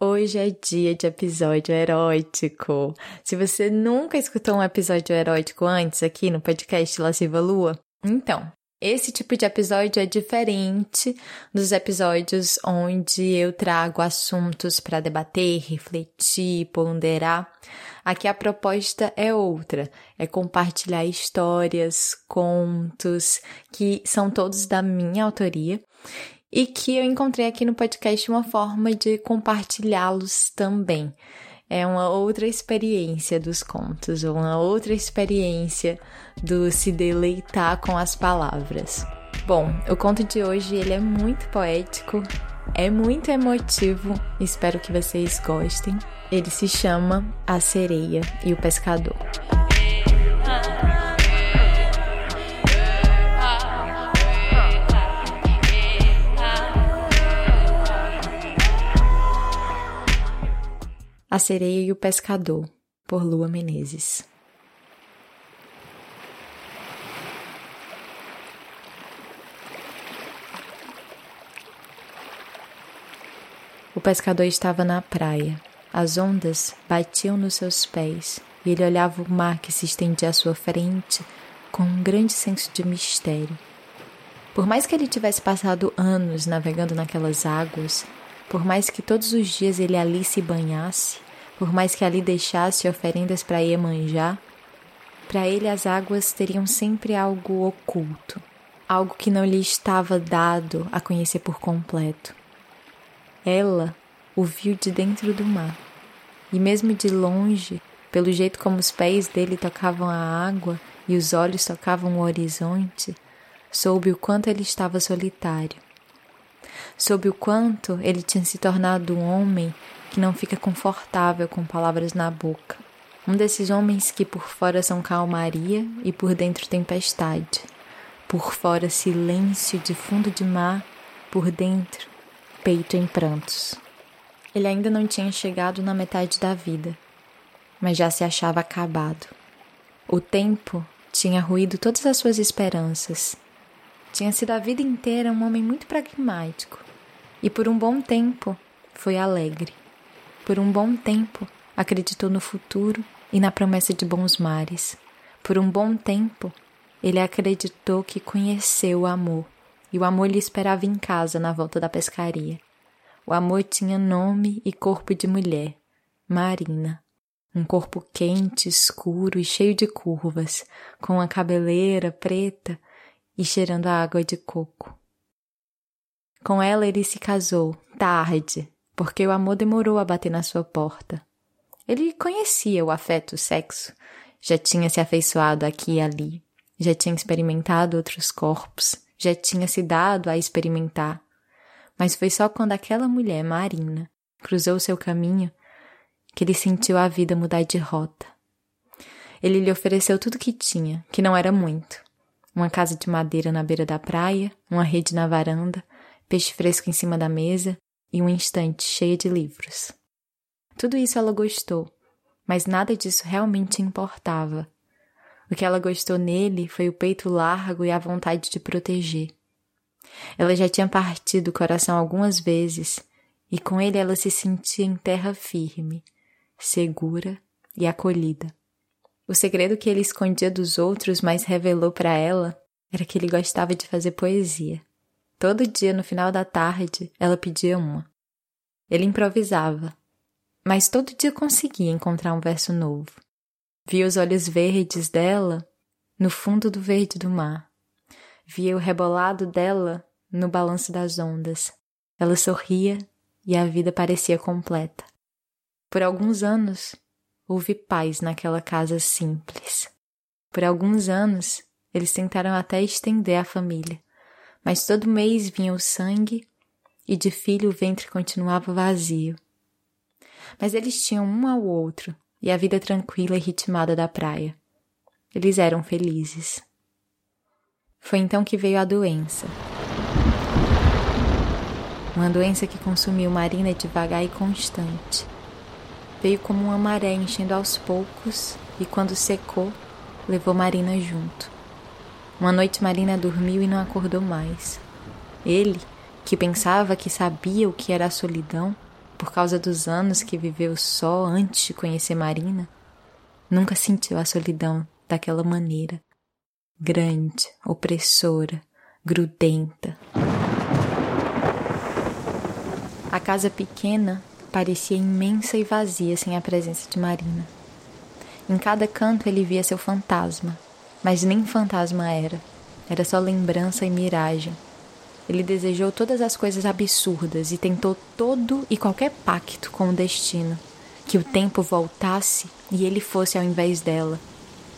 Hoje é dia de episódio erótico. Se você nunca escutou um episódio erótico antes aqui no podcast Lasciva Lua, então, esse tipo de episódio é diferente dos episódios onde eu trago assuntos para debater, refletir, ponderar. Aqui a proposta é outra, é compartilhar histórias, contos que são todos da minha autoria e que eu encontrei aqui no podcast uma forma de compartilhá-los também. É uma outra experiência dos contos, uma outra experiência do se deleitar com as palavras. Bom, o conto de hoje ele é muito poético, é muito emotivo, espero que vocês gostem. Ele se chama A Sereia e o Pescador. A Sereia e o Pescador, por Lua Menezes. O pescador estava na praia. As ondas batiam nos seus pés e ele olhava o mar que se estendia à sua frente com um grande senso de mistério. Por mais que ele tivesse passado anos navegando naquelas águas, por mais que todos os dias ele ali se banhasse, por mais que ali deixasse oferendas para Iemanjá, para ele as águas teriam sempre algo oculto, algo que não lhe estava dado a conhecer por completo. Ela o viu de dentro do mar, e mesmo de longe, pelo jeito como os pés dele tocavam a água e os olhos tocavam o horizonte, soube o quanto ele estava solitário soube o quanto ele tinha se tornado um homem que não fica confortável com palavras na boca. Um desses homens que por fora são calmaria e por dentro tempestade. Por fora silêncio de fundo de mar, por dentro peito em prantos. Ele ainda não tinha chegado na metade da vida, mas já se achava acabado. O tempo tinha ruído todas as suas esperanças. Tinha sido a vida inteira um homem muito pragmático, e por um bom tempo foi alegre. Por um bom tempo acreditou no futuro e na promessa de bons mares. Por um bom tempo ele acreditou que conheceu o amor e o amor lhe esperava em casa na volta da pescaria. O amor tinha nome e corpo de mulher, Marina. Um corpo quente, escuro e cheio de curvas, com a cabeleira preta e cheirando a água de coco. Com ela ele se casou, tarde, porque o amor demorou a bater na sua porta. Ele conhecia o afeto, o sexo, já tinha se afeiçoado aqui e ali, já tinha experimentado outros corpos, já tinha se dado a experimentar. Mas foi só quando aquela mulher, Marina, cruzou seu caminho que ele sentiu a vida mudar de rota. Ele lhe ofereceu tudo que tinha, que não era muito. Uma casa de madeira na beira da praia, uma rede na varanda, peixe fresco em cima da mesa e um instante cheia de livros. Tudo isso ela gostou, mas nada disso realmente importava. O que ela gostou nele foi o peito largo e a vontade de proteger. Ela já tinha partido o coração algumas vezes, e com ele ela se sentia em terra firme, segura e acolhida. O segredo que ele escondia dos outros, mas revelou para ela, era que ele gostava de fazer poesia. Todo dia, no final da tarde, ela pedia uma. Ele improvisava, mas todo dia conseguia encontrar um verso novo. Via os olhos verdes dela no fundo do verde do mar. via o rebolado dela no balanço das ondas. Ela sorria e a vida parecia completa. Por alguns anos, houve paz naquela casa simples. Por alguns anos, eles tentaram até estender a família, mas todo mês vinha o sangue e de filho o ventre continuava vazio. Mas eles tinham um ao outro e a vida tranquila e ritmada da praia. Eles eram felizes. Foi então que veio a doença. Uma doença que consumiu Marina devagar e constante. Veio como uma maré enchendo aos poucos e, quando secou, levou Marina junto. Uma noite Marina dormiu e não acordou mais. Ele, que pensava que sabia o que era a solidão, por causa dos anos que viveu só antes de conhecer Marina, nunca sentiu a solidão daquela maneira. Grande, opressora, grudenta. A casa pequena parecia imensa e vazia sem a presença de Marina. Em cada canto ele via seu fantasma, mas nem fantasma era, era só lembrança e miragem ele desejou todas as coisas absurdas e tentou todo e qualquer pacto com o destino. Que o tempo voltasse e ele fosse ao invés dela.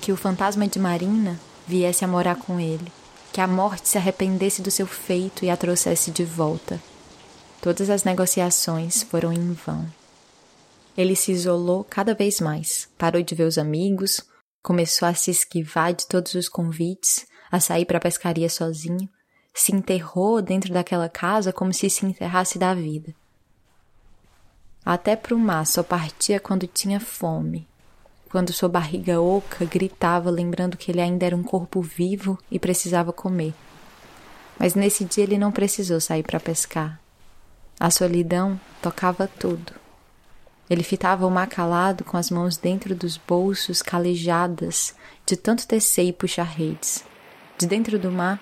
Que o fantasma de Marina viesse a morar com ele. Que a morte se arrependesse do seu feito e a trouxesse de volta. Todas as negociações foram em vão. Ele se isolou cada vez mais, parou de ver os amigos, começou a se esquivar de todos os convites, a sair para a pescaria sozinho se enterrou dentro daquela casa como se se enterrasse da vida. Até para o mar só partia quando tinha fome, quando sua barriga oca gritava, lembrando que ele ainda era um corpo vivo e precisava comer. Mas nesse dia ele não precisou sair para pescar. A solidão tocava tudo. Ele fitava o mar calado com as mãos dentro dos bolsos calejadas de tanto tecer e puxar redes. De dentro do mar,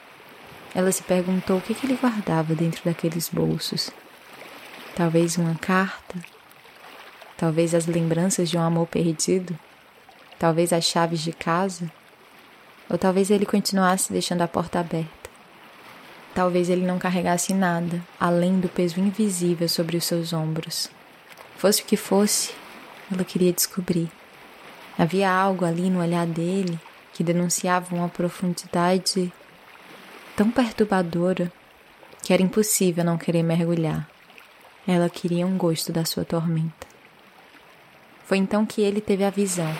ela se perguntou o que, que ele guardava dentro daqueles bolsos. Talvez uma carta? Talvez as lembranças de um amor perdido? Talvez as chaves de casa? Ou talvez ele continuasse deixando a porta aberta? Talvez ele não carregasse nada além do peso invisível sobre os seus ombros. Fosse o que fosse, ela queria descobrir. Havia algo ali no olhar dele que denunciava uma profundidade tão perturbadora que era impossível não querer mergulhar. Ela queria um gosto da sua tormenta. Foi então que ele teve a visão.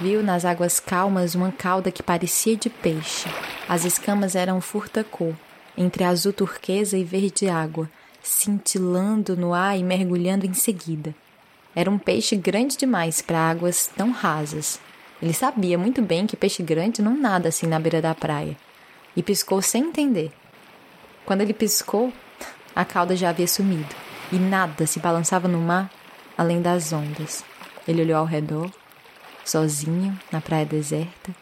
Viu nas águas calmas uma cauda que parecia de peixe. As escamas eram furta-cor, entre azul turquesa e verde água, cintilando no ar e mergulhando em seguida. Era um peixe grande demais para águas tão rasas. Ele sabia muito bem que peixe grande não nada assim na beira da praia e piscou sem entender. Quando ele piscou, a cauda já havia sumido e nada se balançava no mar além das ondas. Ele olhou ao redor, sozinho, na praia deserta,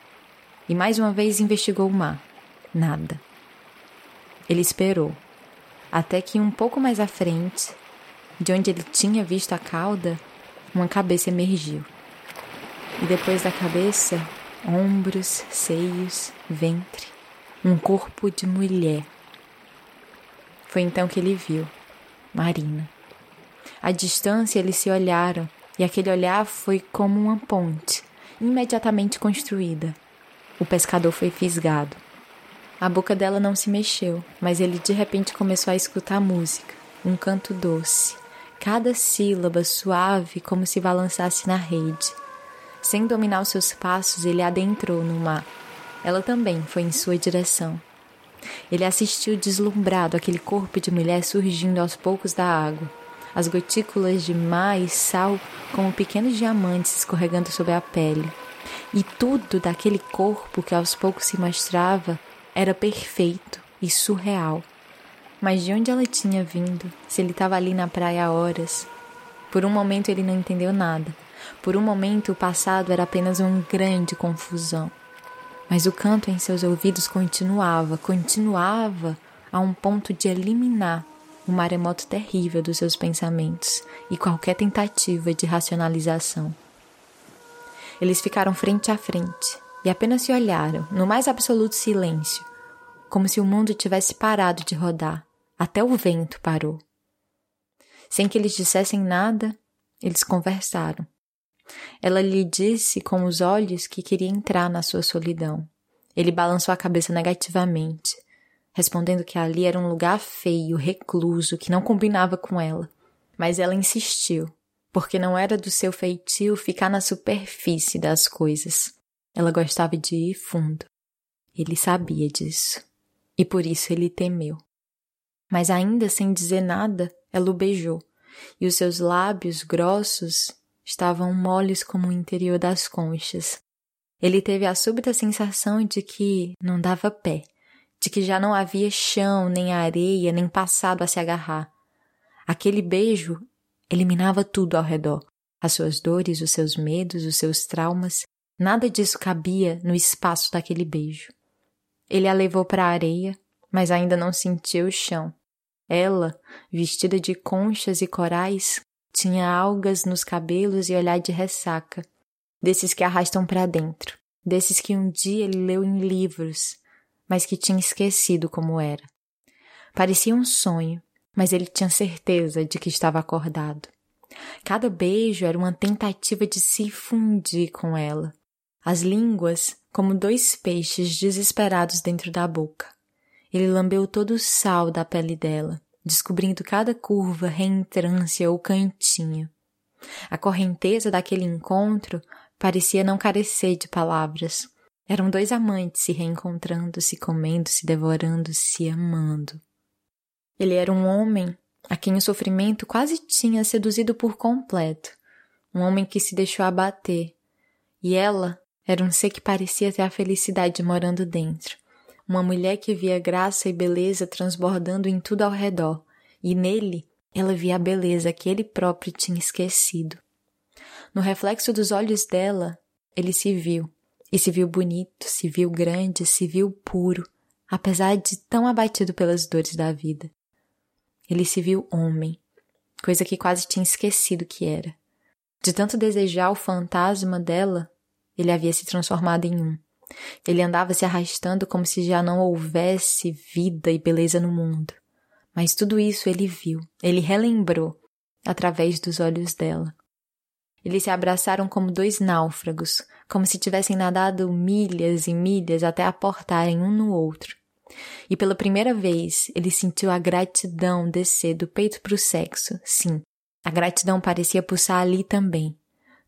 e mais uma vez investigou o mar. Nada. Ele esperou, até que um pouco mais à frente, de onde ele tinha visto a cauda, uma cabeça emergiu. E depois da cabeça, ombros, seios, ventre um corpo de mulher. Foi então que ele viu Marina. À distância eles se olharam e aquele olhar foi como uma ponte, imediatamente construída. O pescador foi fisgado. A boca dela não se mexeu, mas ele de repente começou a escutar música, um canto doce, cada sílaba suave como se balançasse na rede. Sem dominar os seus passos, ele adentrou no mar ela também foi em sua direção. Ele assistiu deslumbrado aquele corpo de mulher surgindo aos poucos da água, as gotículas de mar e sal como pequenos diamantes escorregando sobre a pele. E tudo daquele corpo que aos poucos se mostrava era perfeito e surreal. Mas de onde ela tinha vindo, se ele estava ali na praia há horas? Por um momento ele não entendeu nada. Por um momento o passado era apenas uma grande confusão. Mas o canto em seus ouvidos continuava, continuava a um ponto de eliminar o maremoto terrível dos seus pensamentos e qualquer tentativa de racionalização. Eles ficaram frente a frente e apenas se olharam, no mais absoluto silêncio. Como se o mundo tivesse parado de rodar. Até o vento parou. Sem que eles dissessem nada, eles conversaram. Ela lhe disse com os olhos que queria entrar na sua solidão. Ele balançou a cabeça negativamente, respondendo que ali era um lugar feio, recluso, que não combinava com ela. Mas ela insistiu, porque não era do seu feitio ficar na superfície das coisas. Ela gostava de ir fundo. Ele sabia disso, e por isso ele temeu. Mas ainda sem dizer nada, ela o beijou, e os seus lábios grossos estavam moles como o interior das conchas. Ele teve a súbita sensação de que não dava pé, de que já não havia chão, nem areia, nem passado a se agarrar. Aquele beijo eliminava tudo ao redor, as suas dores, os seus medos, os seus traumas. Nada disso cabia no espaço daquele beijo. Ele a levou para a areia, mas ainda não sentiu o chão. Ela, vestida de conchas e corais, tinha algas nos cabelos e olhar de ressaca, desses que arrastam para dentro, desses que um dia ele leu em livros, mas que tinha esquecido como era. Parecia um sonho, mas ele tinha certeza de que estava acordado. Cada beijo era uma tentativa de se fundir com ela. As línguas, como dois peixes desesperados dentro da boca. Ele lambeu todo o sal da pele dela, descobrindo cada curva, reentrância ou cantinho. A correnteza daquele encontro parecia não carecer de palavras. Eram dois amantes se reencontrando, se comendo, se devorando, se amando. Ele era um homem a quem o sofrimento quase tinha seduzido por completo, um homem que se deixou abater, e ela era um ser que parecia ter a felicidade morando dentro, uma mulher que via graça e beleza transbordando em tudo ao redor, e nele ela via a beleza que ele próprio tinha esquecido. No reflexo dos olhos dela, ele se viu, e se viu bonito, se viu grande, se viu puro, apesar de tão abatido pelas dores da vida. Ele se viu homem, coisa que quase tinha esquecido que era. De tanto desejar o fantasma dela, ele havia se transformado em um. Ele andava se arrastando como se já não houvesse vida e beleza no mundo. Mas tudo isso ele viu, ele relembrou, através dos olhos dela. Eles se abraçaram como dois náufragos, como se tivessem nadado milhas e milhas até aportarem um no outro. E pela primeira vez ele sentiu a gratidão descer do peito para o sexo. Sim, a gratidão parecia pulsar ali também,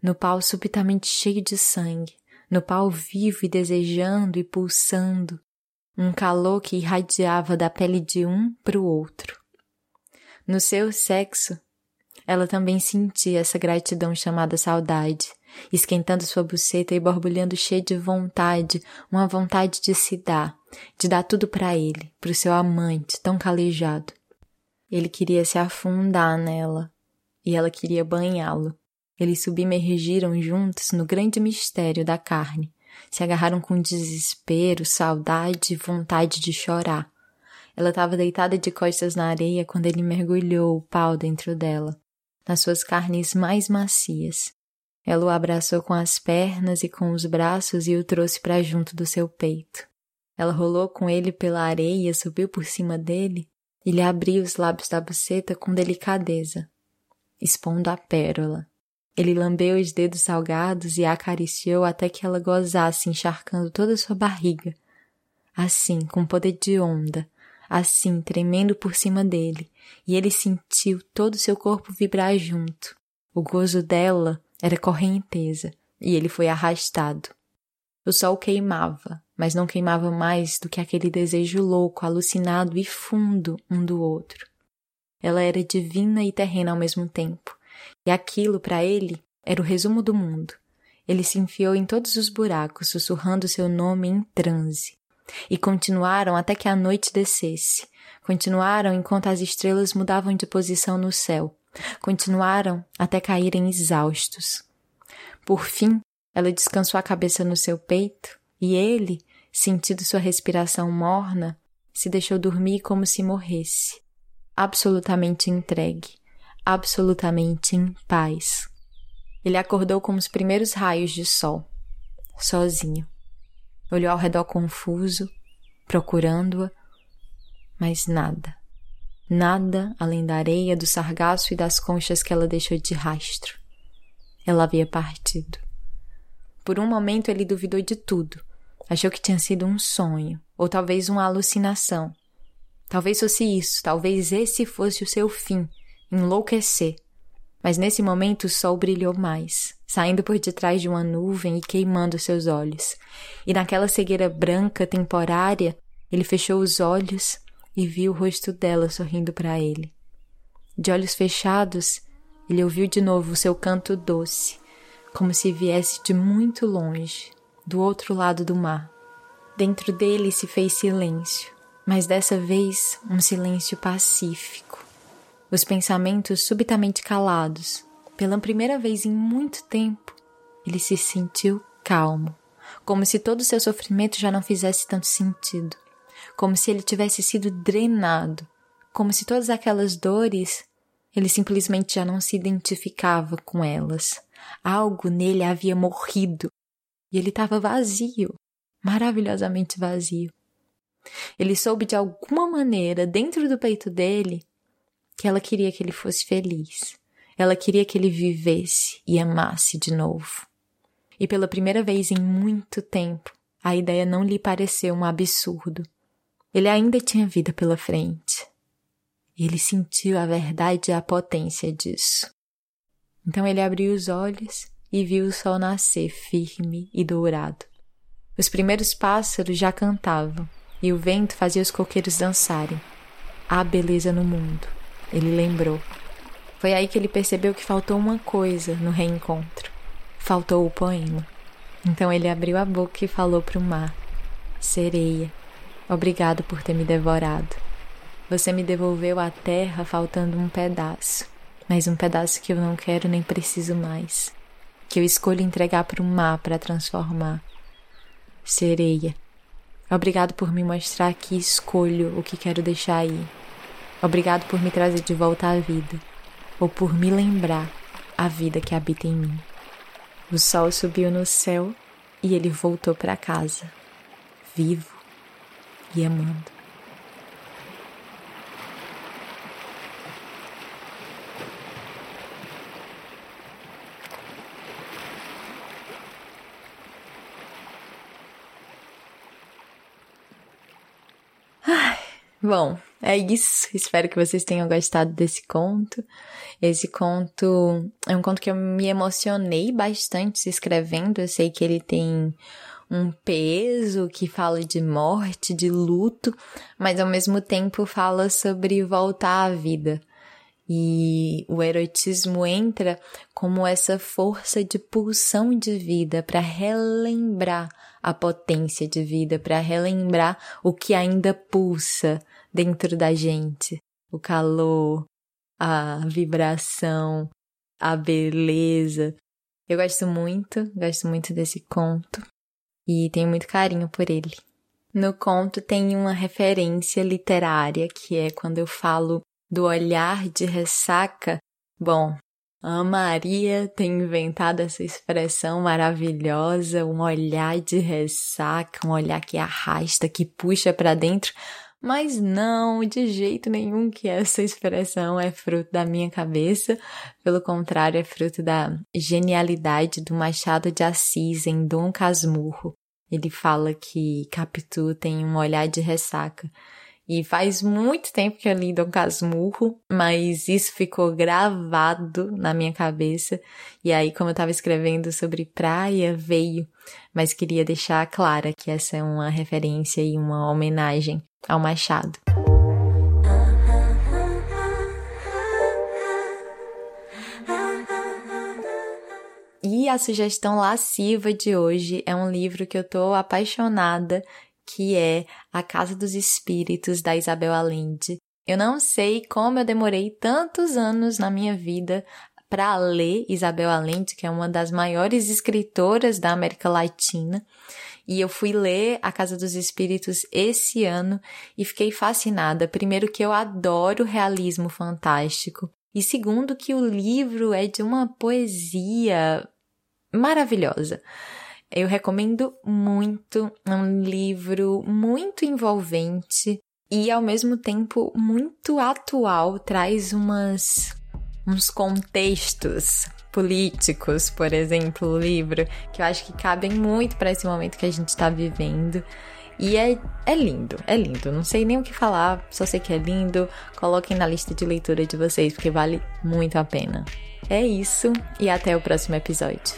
no pau subitamente cheio de sangue, no pau vivo e desejando e pulsando, um calor que irradiava da pele de um para o outro. No seu sexo, ela também sentia essa gratidão chamada saudade, esquentando sua buceta e borbulhando cheia de vontade, uma vontade de se dar, de dar tudo para ele, para o seu amante tão calejado. Ele queria se afundar nela e ela queria banhá-lo. Eles submergiram juntos no grande mistério da carne. Se agarraram com desespero, saudade e vontade de chorar. Ela estava deitada de costas na areia quando ele mergulhou o pau dentro dela, nas suas carnes mais macias. Ela o abraçou com as pernas e com os braços e o trouxe para junto do seu peito. Ela rolou com ele pela areia, subiu por cima dele e lhe abriu os lábios da buceta com delicadeza, expondo a pérola. Ele lambeu os dedos salgados e a acariciou até que ela gozasse, encharcando toda sua barriga. Assim, com poder de onda, assim, tremendo por cima dele, e ele sentiu todo seu corpo vibrar junto. O gozo dela era correnteza, e ele foi arrastado. O sol queimava, mas não queimava mais do que aquele desejo louco, alucinado e fundo um do outro. Ela era divina e terrena ao mesmo tempo e aquilo, para ele, era o resumo do mundo. Ele se enfiou em todos os buracos, sussurrando seu nome em transe. E continuaram até que a noite descesse. Continuaram enquanto as estrelas mudavam de posição no céu. Continuaram até caírem exaustos. Por fim, ela descansou a cabeça no seu peito e ele, sentindo sua respiração morna, se deixou dormir como se morresse, absolutamente entregue absolutamente em paz. Ele acordou com os primeiros raios de sol, sozinho. Olhou ao redor confuso, procurando-a, mas nada. Nada além da areia, do sargaço e das conchas que ela deixou de rastro. Ela havia partido. Por um momento ele duvidou de tudo. Achou que tinha sido um sonho, ou talvez uma alucinação. Talvez fosse isso, talvez esse fosse o seu fim enlouquecer. Mas nesse momento o sol brilhou mais, saindo por detrás de uma nuvem e queimando seus olhos. E naquela cegueira branca temporária, ele fechou os olhos e viu o rosto dela sorrindo para ele. De olhos fechados, ele ouviu de novo o seu canto doce, como se viesse de muito longe, do outro lado do mar. Dentro dele se fez silêncio, mas dessa vez um silêncio pacífico. Os pensamentos subitamente calados. Pela primeira vez em muito tempo, ele se sentiu calmo, como se todo o seu sofrimento já não fizesse tanto sentido como se ele tivesse sido drenado, como se todas aquelas dores ele simplesmente já não se identificava com elas. Algo nele havia morrido e ele estava vazio, maravilhosamente vazio. Ele soube de alguma maneira, dentro do peito dele, que ela queria que ele fosse feliz. Ela queria que ele vivesse e amasse de novo. E pela primeira vez em muito tempo, a ideia não lhe pareceu um absurdo. Ele ainda tinha vida pela frente. Ele sentiu a verdade e a potência disso. Então ele abriu os olhos e viu o sol nascer firme e dourado. Os primeiros pássaros já cantavam e o vento fazia os coqueiros dançarem. Há beleza no mundo, ele lembrou. Foi aí que ele percebeu que faltou uma coisa no reencontro. Faltou o poema. Então ele abriu a boca e falou para o mar: Sereia, Obrigado por ter me devorado. Você me devolveu à terra faltando um pedaço, mas um pedaço que eu não quero nem preciso mais, que eu escolho entregar para o mar para transformar. Sereia, obrigado por me mostrar que escolho o que quero deixar aí. Obrigado por me trazer de volta à vida, ou por me lembrar a vida que habita em mim. O sol subiu no céu e ele voltou para casa, vivo e amando. Ai, bom, é isso. Espero que vocês tenham gostado desse conto. Esse conto é um conto que eu me emocionei bastante escrevendo. Eu sei que ele tem um peso que fala de morte, de luto, mas ao mesmo tempo fala sobre voltar à vida. E o erotismo entra como essa força de pulsão de vida para relembrar a potência de vida, para relembrar o que ainda pulsa dentro da gente, o calor, a vibração, a beleza. Eu gosto muito, gosto muito desse conto e tenho muito carinho por ele. No conto tem uma referência literária que é quando eu falo do olhar de ressaca. Bom, a Maria tem inventado essa expressão maravilhosa, um olhar de ressaca, um olhar que arrasta, que puxa para dentro, mas não, de jeito nenhum que essa expressão é fruto da minha cabeça, pelo contrário, é fruto da genialidade do Machado de Assis em Dom Casmurro. Ele fala que Capitu tem um olhar de ressaca. E faz muito tempo que eu li Dom Casmurro, mas isso ficou gravado na minha cabeça. E aí, como eu estava escrevendo sobre praia, veio. Mas queria deixar clara que essa é uma referência e uma homenagem ao Machado. E a sugestão lasciva de hoje é um livro que eu tô apaixonada, que é A Casa dos Espíritos da Isabel Allende. Eu não sei como eu demorei tantos anos na minha vida para ler Isabel Allende, que é uma das maiores escritoras da América Latina. E eu fui ler A Casa dos Espíritos esse ano e fiquei fascinada. Primeiro, que eu adoro realismo fantástico. E segundo, que o livro é de uma poesia maravilhosa. Eu recomendo muito, é um livro muito envolvente e ao mesmo tempo muito atual, traz umas uns contextos políticos, por exemplo, o livro, que eu acho que cabem muito para esse momento que a gente está vivendo. E é, é lindo, é lindo. Não sei nem o que falar, só sei que é lindo. Coloquem na lista de leitura de vocês, porque vale muito a pena. É isso, e até o próximo episódio.